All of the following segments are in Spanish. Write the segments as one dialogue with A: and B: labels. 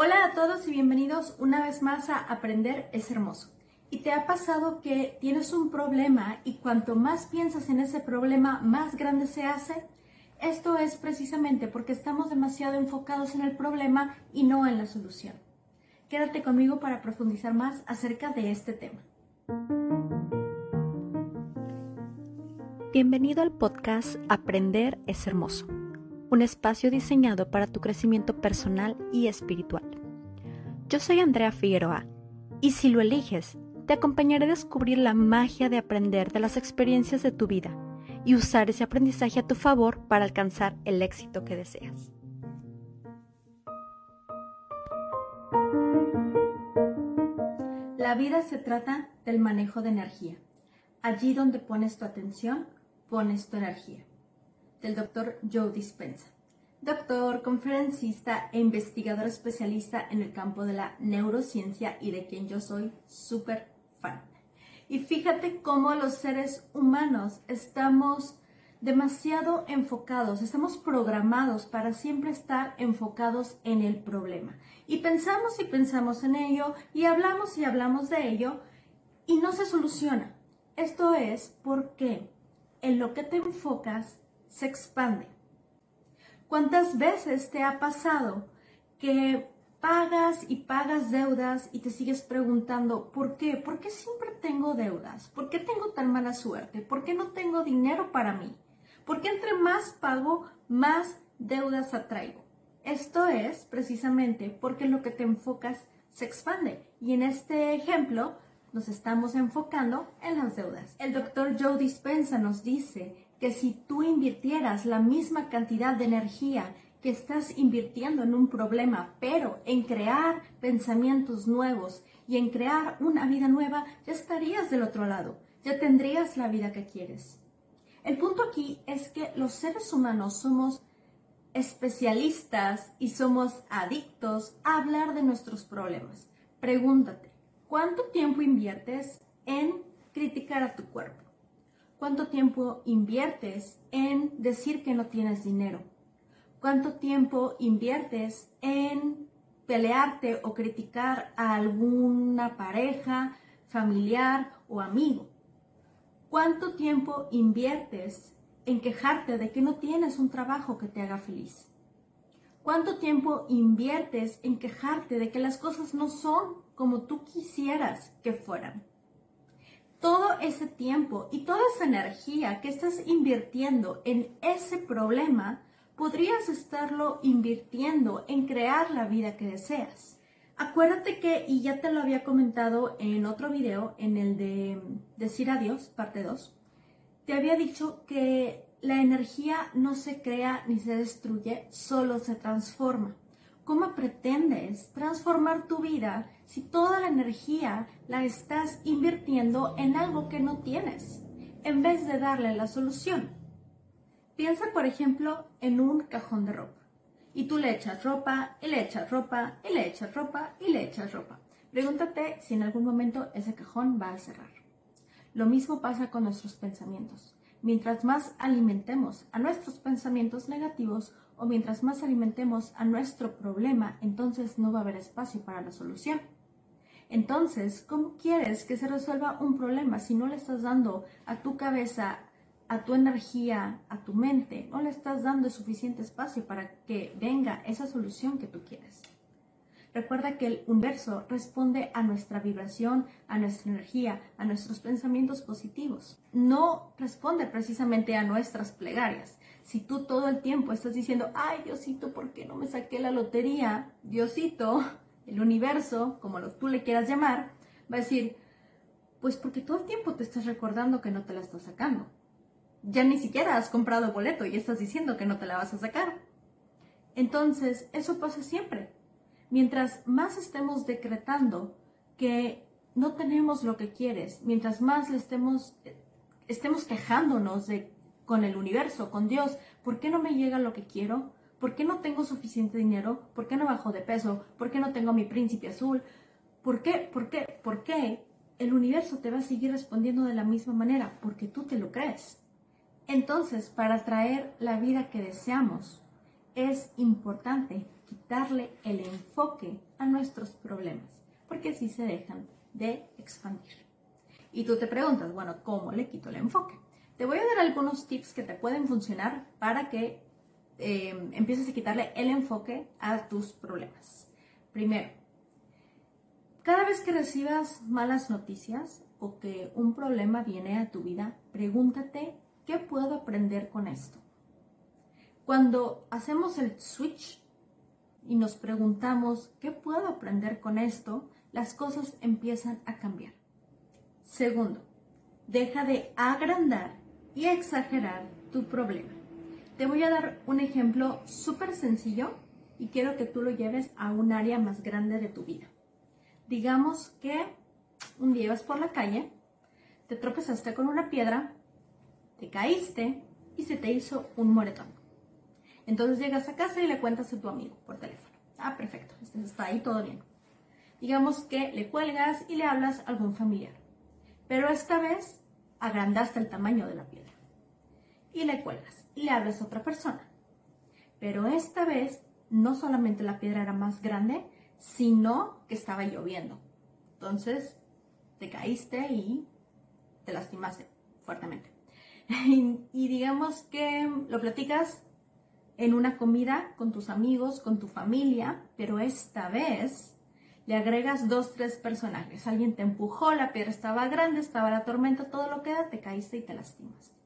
A: Hola a todos y bienvenidos una vez más a Aprender es Hermoso. ¿Y te ha pasado que tienes un problema y cuanto más piensas en ese problema, más grande se hace? Esto es precisamente porque estamos demasiado enfocados en el problema y no en la solución. Quédate conmigo para profundizar más acerca de este tema. Bienvenido al podcast Aprender es Hermoso un espacio diseñado para tu crecimiento personal y espiritual. Yo soy Andrea Figueroa y si lo eliges, te acompañaré a descubrir la magia de aprender de las experiencias de tu vida y usar ese aprendizaje a tu favor para alcanzar el éxito que deseas. La vida se trata del manejo de energía. Allí donde pones tu atención, pones tu energía del doctor Joe Dispenza. Doctor, conferencista e investigador especialista en el campo de la neurociencia y de quien yo soy súper fan. Y fíjate cómo los seres humanos estamos demasiado enfocados, estamos programados para siempre estar enfocados en el problema. Y pensamos y pensamos en ello y hablamos y hablamos de ello y no se soluciona. Esto es porque en lo que te enfocas se expande. ¿Cuántas veces te ha pasado que pagas y pagas deudas y te sigues preguntando, ¿por qué? ¿Por qué siempre tengo deudas? ¿Por qué tengo tan mala suerte? ¿Por qué no tengo dinero para mí? ¿Por qué entre más pago, más deudas atraigo? Esto es precisamente porque lo que te enfocas se expande. Y en este ejemplo nos estamos enfocando en las deudas. El doctor Joe Dispensa nos dice que si tú invirtieras la misma cantidad de energía que estás invirtiendo en un problema, pero en crear pensamientos nuevos y en crear una vida nueva, ya estarías del otro lado, ya tendrías la vida que quieres. El punto aquí es que los seres humanos somos especialistas y somos adictos a hablar de nuestros problemas. Pregúntate, ¿cuánto tiempo inviertes en criticar a tu cuerpo? ¿Cuánto tiempo inviertes en decir que no tienes dinero? ¿Cuánto tiempo inviertes en pelearte o criticar a alguna pareja, familiar o amigo? ¿Cuánto tiempo inviertes en quejarte de que no tienes un trabajo que te haga feliz? ¿Cuánto tiempo inviertes en quejarte de que las cosas no son como tú quisieras que fueran? Todo ese tiempo y toda esa energía que estás invirtiendo en ese problema, podrías estarlo invirtiendo en crear la vida que deseas. Acuérdate que, y ya te lo había comentado en otro video, en el de Decir Adiós, parte 2, te había dicho que la energía no se crea ni se destruye, solo se transforma. ¿Cómo pretendes transformar tu vida si toda la energía la estás invirtiendo en algo que no tienes, en vez de darle la solución? Piensa, por ejemplo, en un cajón de ropa. Y tú le echas ropa, y le echas ropa, y le echas ropa, y le echas ropa. Pregúntate si en algún momento ese cajón va a cerrar. Lo mismo pasa con nuestros pensamientos. Mientras más alimentemos a nuestros pensamientos negativos o mientras más alimentemos a nuestro problema, entonces no va a haber espacio para la solución. Entonces, ¿cómo quieres que se resuelva un problema si no le estás dando a tu cabeza, a tu energía, a tu mente, no le estás dando suficiente espacio para que venga esa solución que tú quieres? Recuerda que el universo responde a nuestra vibración, a nuestra energía, a nuestros pensamientos positivos. No responde precisamente a nuestras plegarias. Si tú todo el tiempo estás diciendo, ay Diosito, ¿por qué no me saqué la lotería? Diosito, el universo, como lo, tú le quieras llamar, va a decir, pues porque todo el tiempo te estás recordando que no te la estás sacando. Ya ni siquiera has comprado boleto y estás diciendo que no te la vas a sacar. Entonces, eso pasa siempre mientras más estemos decretando que no tenemos lo que quieres, mientras más estemos, estemos quejándonos de, con el universo, con Dios, ¿por qué no me llega lo que quiero? ¿Por qué no tengo suficiente dinero? ¿Por qué no bajo de peso? ¿Por qué no tengo mi príncipe azul? ¿Por qué? ¿Por qué? ¿Por qué? El universo te va a seguir respondiendo de la misma manera, porque tú te lo crees. Entonces, para traer la vida que deseamos, es importante quitarle el enfoque nuestros problemas, porque así se dejan de expandir. Y tú te preguntas, bueno, ¿cómo le quito el enfoque? Te voy a dar algunos tips que te pueden funcionar para que eh, empieces a quitarle el enfoque a tus problemas. Primero, cada vez que recibas malas noticias o que un problema viene a tu vida, pregúntate, ¿qué puedo aprender con esto? Cuando hacemos el switch y nos preguntamos, ¿qué puedo aprender con esto? Las cosas empiezan a cambiar. Segundo, deja de agrandar y exagerar tu problema. Te voy a dar un ejemplo súper sencillo y quiero que tú lo lleves a un área más grande de tu vida. Digamos que un día ibas por la calle, te tropezaste con una piedra, te caíste y se te hizo un moretón. Entonces llegas a casa y le cuentas a tu amigo por teléfono. Ah, perfecto, este está ahí todo bien. Digamos que le cuelgas y le hablas a algún familiar. Pero esta vez agrandaste el tamaño de la piedra. Y le cuelgas y le hablas a otra persona. Pero esta vez no solamente la piedra era más grande, sino que estaba lloviendo. Entonces te caíste y te lastimaste fuertemente. y, digamos que lo platicas en una comida con tus amigos, con tu familia, pero esta vez le agregas dos, tres personajes. Alguien te empujó, la piedra estaba grande, estaba la tormenta, todo lo que da, te caíste y te lastimas.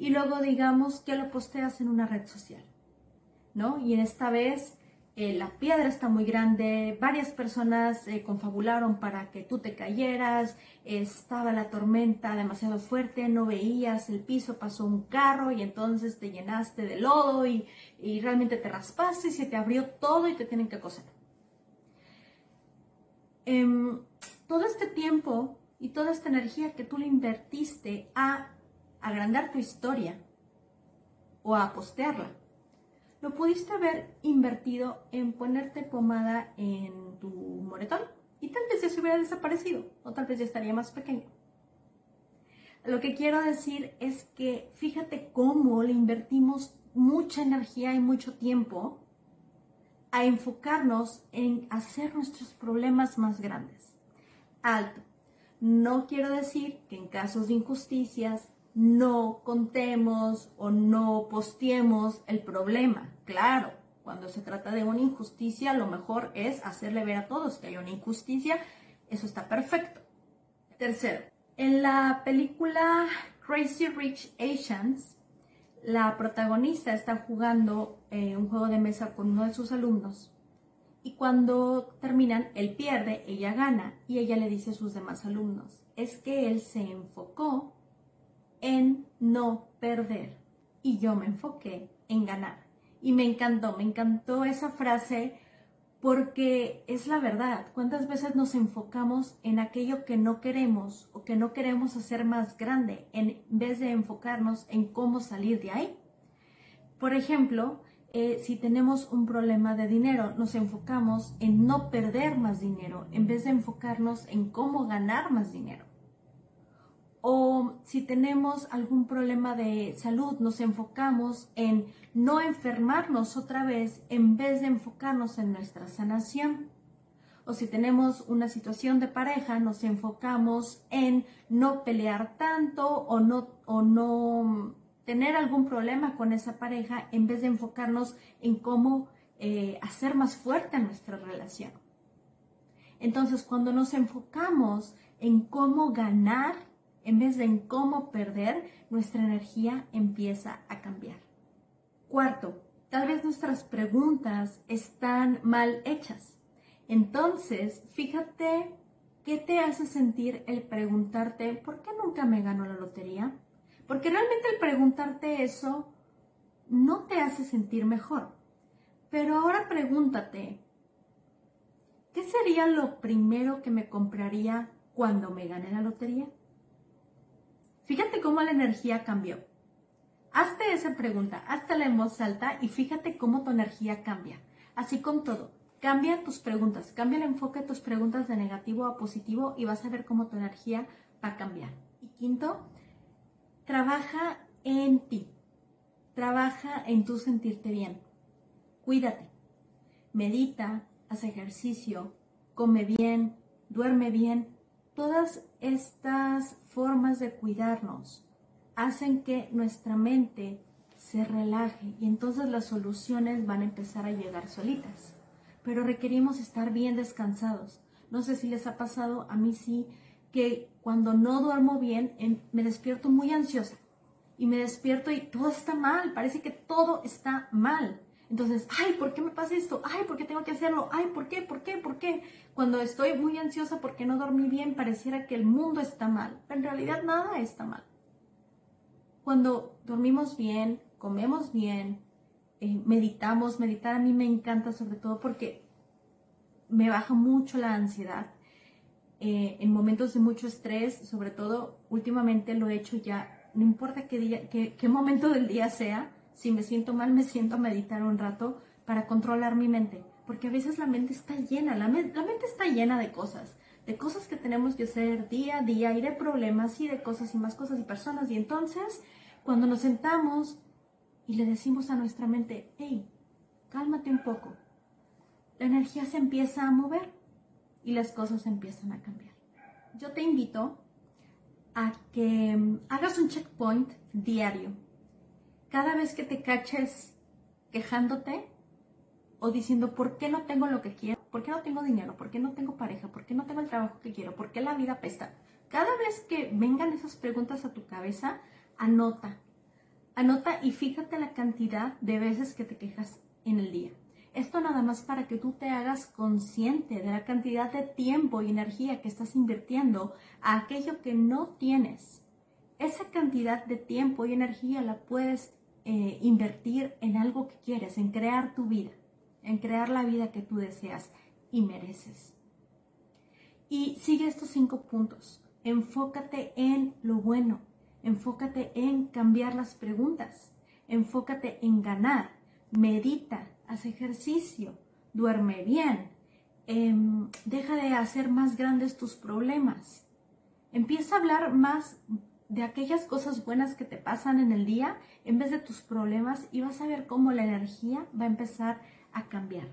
A: Y luego digamos que lo posteas en una red social, ¿no? Y en esta vez eh, la piedra está muy grande, varias personas eh, confabularon para que tú te cayeras, estaba la tormenta demasiado fuerte, no veías el piso, pasó un carro y entonces te llenaste de lodo y, realmente te raspaste y se te abrió todo y te tienen que coser. Em, todo este tiempo y toda esta energía que tú le invertiste a agrandar tu historia o a postearla, lo pudiste haber invertido en ponerte pomada en tu moretón y tal vez ya se hubiera desaparecido o tal vez ya estaría más pequeño. Lo que quiero decir es que fíjate cómo le invertimos mucha energía y mucho tiempo a enfocarnos en hacer nuestros problemas más grandes. Alto. No quiero decir que en casos de injusticias no contemos o no posteemos el problema. Claro, cuando se trata de una injusticia, lo mejor es hacerle ver a todos que hay una injusticia. Eso está perfecto. Tercero, en la película Crazy Rich Asians, la protagonista está jugando eh, un juego de mesa con uno de sus alumnos y cuando terminan, él pierde, ella gana y ella le dice a sus demás alumnos, es que él se enfocó en no perder y yo me enfoqué en ganar. Y me encantó, me encantó esa frase porque es la verdad. ¿Cuántas veces nos enfocamos en aquello que no queremos o que no queremos hacer más grande en vez de enfocarnos en cómo salir de ahí? Por ejemplo, eh, si tenemos un problema de dinero, nos enfocamos en no perder más dinero en vez de enfocarnos en cómo ganar más dinero. O si tenemos algún problema de salud, nos enfocamos en no enfermarnos otra vez en vez de enfocarnos en nuestra sanación. O si tenemos una situación de pareja, nos enfocamos en no pelear tanto o no, o no tener algún problema con esa pareja en vez de enfocarnos en cómo eh, hacer más fuerte nuestra relación. Entonces, cuando nos enfocamos en cómo ganar en vez de en cómo perder, nuestra energía empieza a cambiar. Cuarto, tal vez nuestras preguntas están mal hechas. Entonces, fíjate qué te hace sentir el preguntarte, ¿por qué nunca me gano la lotería? Porque realmente el preguntarte eso no te hace sentir mejor. Pero ahora pregúntate, ¿qué sería lo primero que me compraría cuando me gane la lotería? Fíjate cómo la energía cambió. Hazte esa pregunta, hazte en voz alta y fíjate cómo tu energía cambia. Así con todo, cambia tus preguntas, cambia el enfoque de tus preguntas de negativo a positivo y vas a ver cómo tu energía va a cambiar. Y quinto, trabaja en ti. Trabaja en tu sentirte bien. Cuídate. Medita, haz ejercicio, come bien, duerme bien. Todas estas formas de cuidarnos hacen que nuestra mente se relaje y entonces las soluciones van a empezar a llegar solitas. Pero requerimos estar bien descansados. No sé si les ha pasado, a mí sí, que cuando no duermo bien me despierto muy ansiosa y me despierto y todo está mal, parece que todo está mal. Entonces, ay, ¿por qué me pasa esto? Ay, ¿por qué tengo que hacerlo? Ay, ¿por qué? ¿Por qué? ¿Por qué? Cuando estoy muy ansiosa porque no dormí bien, pareciera que el mundo está mal. Pero en realidad nada está mal. Cuando dormimos bien, comemos bien, eh, meditamos, meditar a mí me encanta sobre todo porque me baja mucho la ansiedad. Eh, en momentos de mucho estrés, sobre todo últimamente lo he hecho ya, no importa qué, día, qué, qué momento del día sea, si me siento mal, me siento a meditar un rato para controlar mi mente, porque a veces la mente está llena, la, mente está llena de cosas, de cosas que tenemos que hacer día a día y de problemas y de cosas y más cosas y personas. Y entonces, cuando nos sentamos y le decimos a nuestra mente, hey, cálmate un poco, la energía se empieza a mover y las cosas empiezan a cambiar. Yo te invito a que mm, hagas un checkpoint diario cada vez que te caches quejándote o diciendo, ¿por qué no tengo lo que quiero? ¿Por qué no tengo dinero? ¿Por qué no tengo pareja? ¿Por qué no tengo el trabajo que quiero? ¿Por qué la vida pesta? Cada vez que vengan esas preguntas a tu cabeza, anota. Anota y fíjate la cantidad de veces que te quejas en el día. Esto nada más para que tú te hagas consciente de la cantidad de tiempo y energía que estás invirtiendo a aquello que no tienes. Esa cantidad de tiempo y energía la puedes eh, invertir en algo que quieres, en crear tu vida, en crear la vida que tú deseas y mereces. Y sigue estos cinco puntos. Enfócate en lo bueno, enfócate en cambiar las preguntas, enfócate en ganar, medita, haz ejercicio, duerme bien, em, deja de hacer más grandes tus problemas. Empieza a hablar más de aquellas cosas buenas que te pasan en el día en vez de tus problemas y vas a ver cómo la energía va a empezar a cambiar.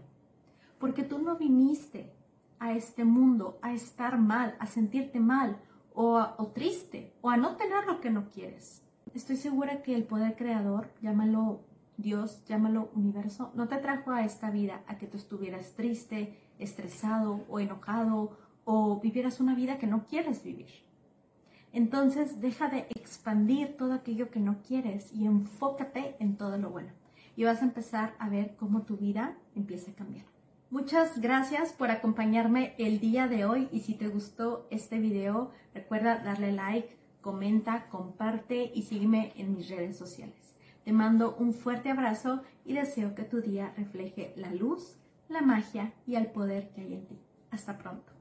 A: Porque tú no viniste a este mundo a estar mal, a sentirte mal o, o triste o a no tener lo que no quieres. Estoy segura que el poder creador, llámalo Dios, llámalo universo, no te trajo a esta vida a que tú estuvieras triste, estresado o enojado o vivieras una vida que no quieres vivir. Entonces deja de expandir todo aquello que no quieres y enfócate en todo lo bueno. Y vas a empezar a ver cómo tu vida empieza a cambiar. Muchas gracias por acompañarme el día de hoy y si te gustó este video, recuerda darle like, comenta, comparte y sígueme en mis redes sociales. Te mando un fuerte abrazo y deseo que tu día refleje la luz, la magia y el poder que hay en ti. Hasta pronto.